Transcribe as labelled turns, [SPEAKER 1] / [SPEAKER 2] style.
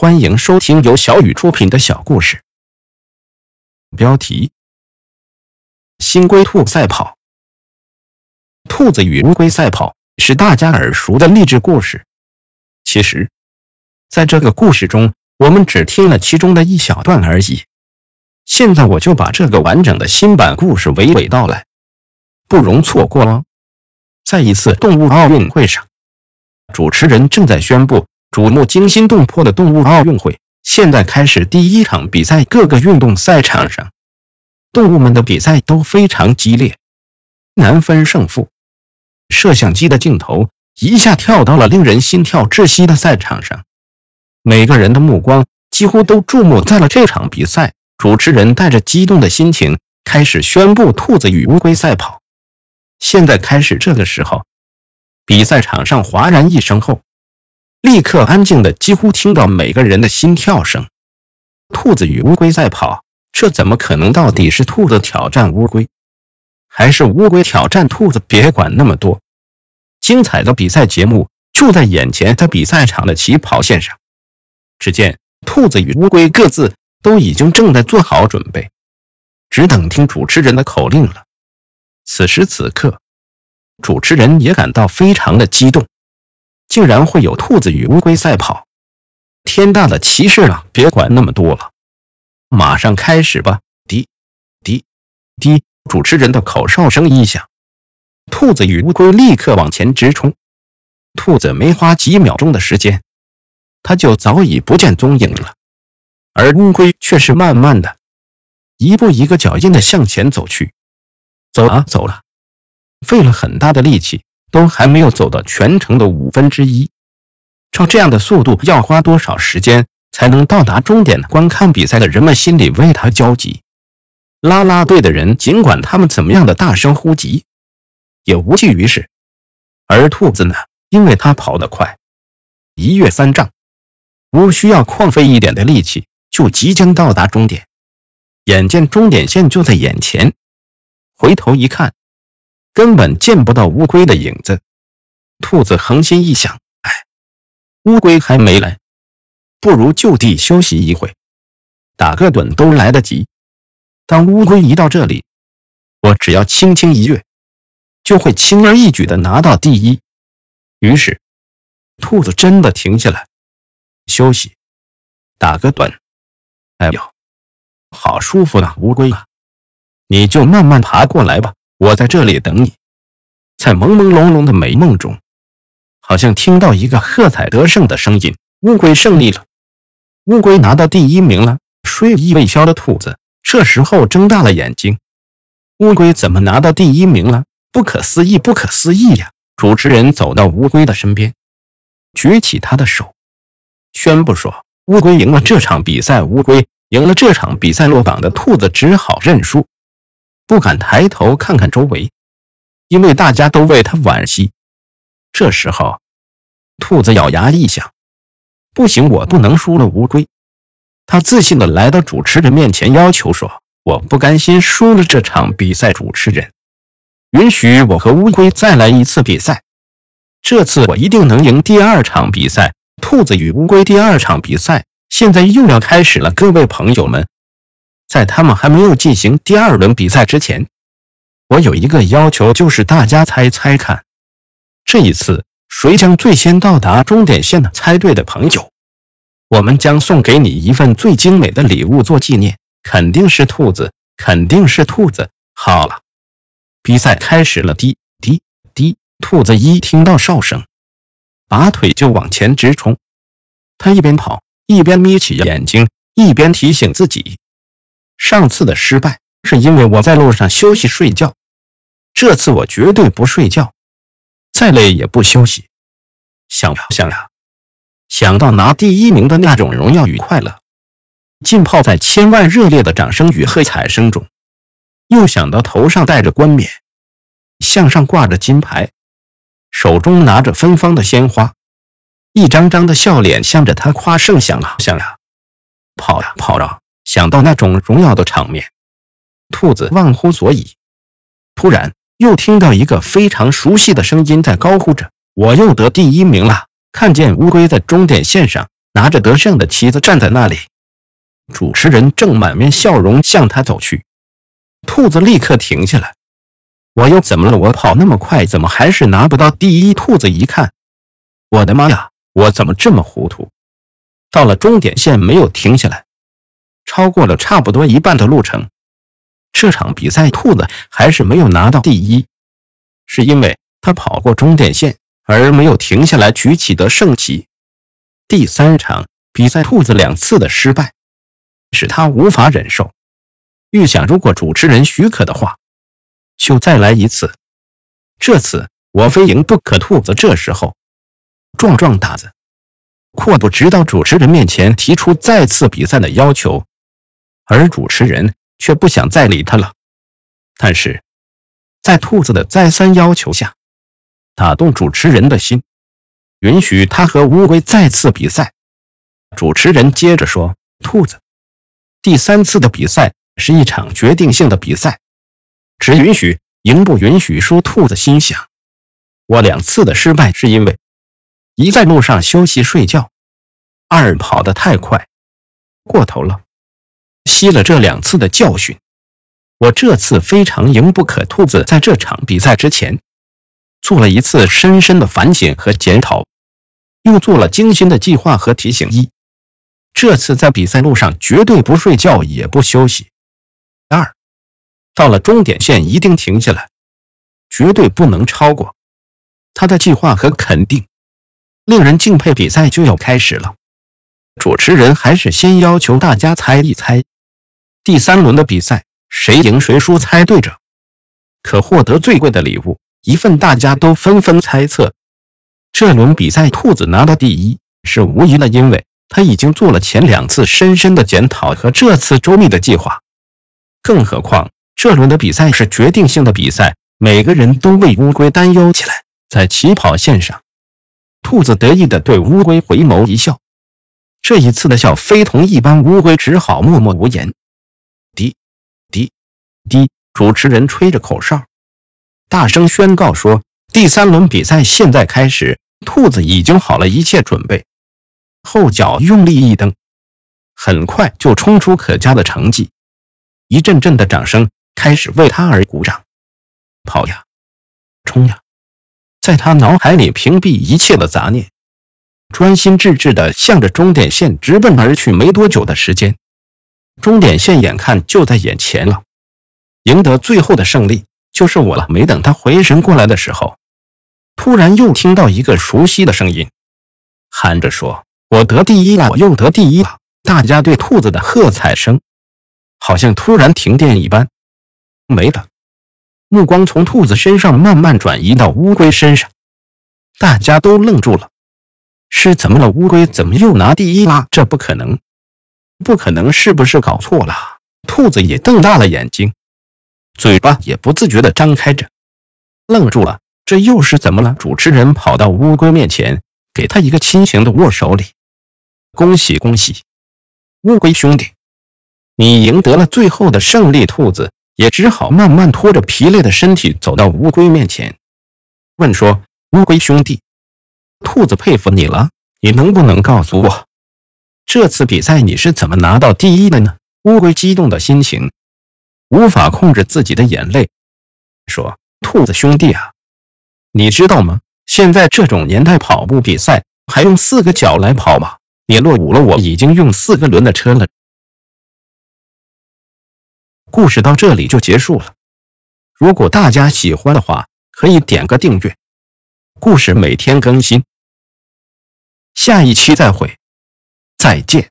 [SPEAKER 1] 欢迎收听由小雨出品的小故事。标题：新龟兔赛跑。兔子与乌龟赛跑是大家耳熟的励志故事。其实，在这个故事中，我们只听了其中的一小段而已。现在我就把这个完整的新版故事娓娓道来，不容错过哦。在一次动物奥运会上，主持人正在宣布。瞩目惊心动魄的动物奥运会现在开始第一场比赛。各个运动赛场上，动物们的比赛都非常激烈，难分胜负。摄像机的镜头一下跳到了令人心跳窒息的赛场上，每个人的目光几乎都注目在了这场比赛。主持人带着激动的心情开始宣布兔子与乌龟赛跑。现在开始。这个时候，比赛场上哗然一声后。立刻安静的，几乎听到每个人的心跳声。兔子与乌龟赛跑，这怎么可能？到底是兔子挑战乌龟，还是乌龟挑战兔子？别管那么多，精彩的比赛节目就在眼前。在比赛场的起跑线上，只见兔子与乌龟各自都已经正在做好准备，只等听主持人的口令了。此时此刻，主持人也感到非常的激动。竟然会有兔子与乌龟赛跑，天大的奇事了！别管那么多了，马上开始吧！滴滴滴，主持人的口哨声一响，兔子与乌龟立刻往前直冲。兔子没花几秒钟的时间，它就早已不见踪影了，而乌龟却是慢慢的，一步一个脚印的向前走去。走啊走了，费了很大的力气。都还没有走到全程的五分之一，照这样的速度，要花多少时间才能到达终点？观看比赛的人们心里为他焦急，啦啦队的人尽管他们怎么样的大声呼急，也无济于事。而兔子呢，因为它跑得快，一跃三丈，无需要旷费一点的力气，就即将到达终点。眼见终点线就在眼前，回头一看。根本见不到乌龟的影子，兔子横心一想，哎，乌龟还没来，不如就地休息一会，打个盹都来得及。当乌龟一到这里，我只要轻轻一跃，就会轻而易举的拿到第一。于是，兔子真的停下来休息，打个盹。哎呦，好舒服啊，乌龟啊，你就慢慢爬过来吧。我在这里等你，在朦朦胧胧的美梦中，好像听到一个喝彩得胜的声音：“乌龟胜利了，乌龟拿到第一名了。”睡意未消的兔子这时候睁大了眼睛：“乌龟怎么拿到第一名了？不可思议，不可思议呀！”主持人走到乌龟的身边，举起他的手，宣布说：“乌龟赢了这场比赛，乌龟赢了这场比赛。”落榜的兔子只好认输。不敢抬头看看周围，因为大家都为他惋惜。这时候，兔子咬牙一想：“不行，我不能输了乌龟。”他自信的来到主持人面前，要求说：“我不甘心输了这场比赛，主持人，允许我和乌龟再来一次比赛。这次我一定能赢第二场比赛。”兔子与乌龟第二场比赛现在又要开始了，各位朋友们。在他们还没有进行第二轮比赛之前，我有一个要求，就是大家猜猜看，这一次谁将最先到达终点线的？猜对的朋友，我们将送给你一份最精美的礼物做纪念。肯定是兔子，肯定是兔子。好了，比赛开始了。滴滴滴，兔子一听到哨声，拔腿就往前直冲。他一边跑一边眯起眼睛，一边提醒自己。上次的失败是因为我在路上休息睡觉，这次我绝对不睡觉，再累也不休息。想呀想呀，想到拿第一名的那种荣耀与快乐，浸泡在千万热烈的掌声与喝彩声中，又想到头上戴着冠冕，项上挂着金牌，手中拿着芬芳的鲜花，一张张的笑脸向着他夸胜。想啊想呀，跑呀跑啊。想到那种荣耀的场面，兔子忘乎所以。突然，又听到一个非常熟悉的声音在高呼着：“我又得第一名了！”看见乌龟在终点线上，拿着得胜的旗子站在那里。主持人正满面笑容向他走去，兔子立刻停下来。我又怎么了？我跑那么快，怎么还是拿不到第一？兔子一看，我的妈呀！我怎么这么糊涂？到了终点线没有停下来，超过了差不多一半的路程。这场比赛，兔子还是没有拿到第一，是因为他跑过终点线而没有停下来举起得胜旗。第三场比赛，兔子两次的失败。使他无法忍受，预想如果主持人许可的话，就再来一次。这次我非赢不可。兔子这时候壮壮胆子，阔步直到主持人面前提出再次比赛的要求，而主持人却不想再理他了。但是在兔子的再三要求下，打动主持人的心，允许他和乌龟再次比赛。主持人接着说：“兔子。”第三次的比赛是一场决定性的比赛，只允许赢，不允许输。兔子心想：我两次的失败是因为一在路上休息睡觉，二跑得太快过头了，吸了这两次的教训，我这次非常赢不可。兔子在这场比赛之前做了一次深深的反省和检讨，又做了精心的计划和提醒。一这次在比赛路上绝对不睡觉也不休息。二，到了终点线一定停下来，绝对不能超过。他的计划和肯定令人敬佩。比赛就要开始了，主持人还是先要求大家猜一猜，第三轮的比赛谁赢谁输，猜对者可获得最贵的礼物一份。大家都纷纷猜测，这轮比赛兔子拿到第一是无疑的，因为。他已经做了前两次深深的检讨和这次周密的计划，更何况这轮的比赛是决定性的比赛，每个人都为乌龟担忧起来。在起跑线上，兔子得意地对乌龟回眸一笑，这一次的笑非同一般，乌龟只好默默无言。滴，主持人吹着口哨，大声宣告说：“第三轮比赛现在开始。”兔子已经好了一切准备。后脚用力一蹬，很快就冲出可嘉的成绩。一阵阵的掌声开始为他而鼓掌。跑呀，冲呀，在他脑海里屏蔽一切的杂念，专心致志地向着终点线直奔而去。没多久的时间，终点线眼看就在眼前了，赢得最后的胜利就是我了。没等他回神过来的时候，突然又听到一个熟悉的声音，喊着说。我得第一了！我又得第一了！大家对兔子的喝彩声，好像突然停电一般，没了。目光从兔子身上慢慢转移到乌龟身上，大家都愣住了。是怎么了？乌龟怎么又拿第一啦？这不可能，不可能！是不是搞错了？兔子也瞪大了眼睛，嘴巴也不自觉地张开着，愣住了。这又是怎么了？主持人跑到乌龟面前，给他一个亲情的握手礼。恭喜恭喜，乌龟兄弟，你赢得了最后的胜利。兔子也只好慢慢拖着疲累的身体走到乌龟面前，问说：“乌龟兄弟，兔子佩服你了，你能不能告诉我，这次比赛你是怎么拿到第一的呢？”乌龟激动的心情无法控制自己的眼泪，说：“兔子兄弟啊，你知道吗？现在这种年代，跑步比赛还用四个脚来跑吗？”你落伍了，我已经用四个轮的车了。故事到这里就结束了。如果大家喜欢的话，可以点个订阅。故事每天更新，下一期再会，再见。